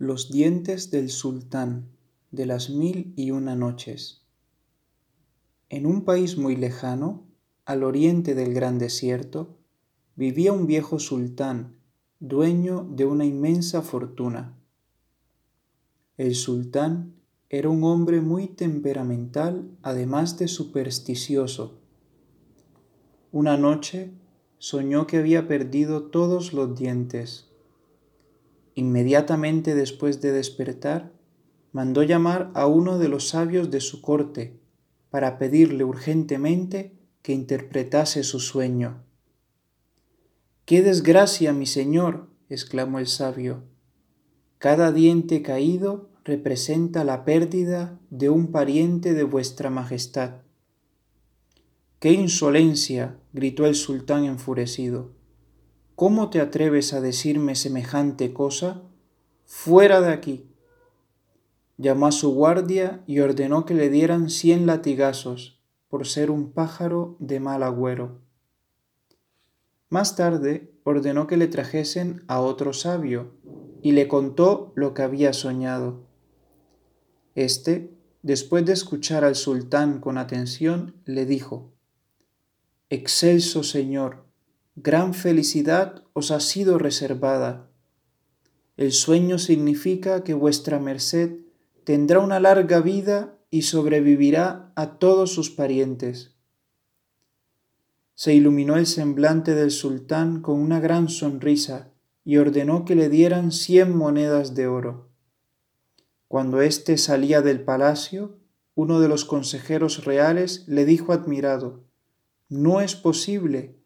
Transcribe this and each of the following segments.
Los dientes del sultán de las mil y una noches. En un país muy lejano, al oriente del gran desierto, vivía un viejo sultán, dueño de una inmensa fortuna. El sultán era un hombre muy temperamental, además de supersticioso. Una noche soñó que había perdido todos los dientes Inmediatamente después de despertar, mandó llamar a uno de los sabios de su corte para pedirle urgentemente que interpretase su sueño. ¡Qué desgracia, mi señor! exclamó el sabio. Cada diente caído representa la pérdida de un pariente de vuestra Majestad. ¡Qué insolencia! gritó el sultán enfurecido. ¿Cómo te atreves a decirme semejante cosa? Fuera de aquí. Llamó a su guardia y ordenó que le dieran cien latigazos por ser un pájaro de mal agüero. Más tarde ordenó que le trajesen a otro sabio y le contó lo que había soñado. Este, después de escuchar al sultán con atención, le dijo, Excelso Señor, gran felicidad os ha sido reservada. El sueño significa que vuestra merced tendrá una larga vida y sobrevivirá a todos sus parientes. Se iluminó el semblante del sultán con una gran sonrisa y ordenó que le dieran cien monedas de oro. Cuando éste salía del palacio, uno de los consejeros reales le dijo admirado, No es posible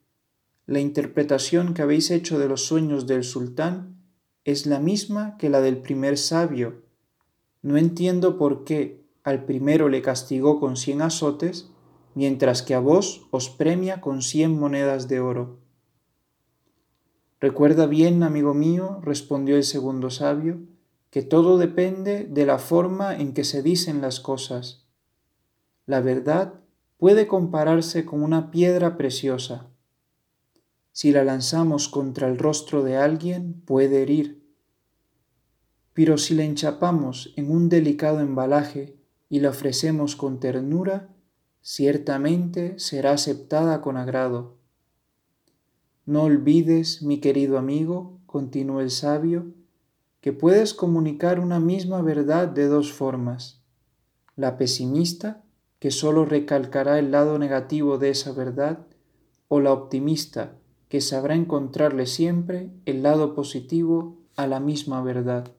la interpretación que habéis hecho de los sueños del sultán es la misma que la del primer sabio. No entiendo por qué al primero le castigó con cien azotes, mientras que a vos os premia con cien monedas de oro. Recuerda bien, amigo mío, respondió el segundo sabio, que todo depende de la forma en que se dicen las cosas. La verdad puede compararse con una piedra preciosa si la lanzamos contra el rostro de alguien, puede herir. Pero si la enchapamos en un delicado embalaje y la ofrecemos con ternura, ciertamente será aceptada con agrado. No olvides, mi querido amigo, continuó el sabio, que puedes comunicar una misma verdad de dos formas. La pesimista, que sólo recalcará el lado negativo de esa verdad, o la optimista, que sabrá encontrarle siempre el lado positivo a la misma verdad.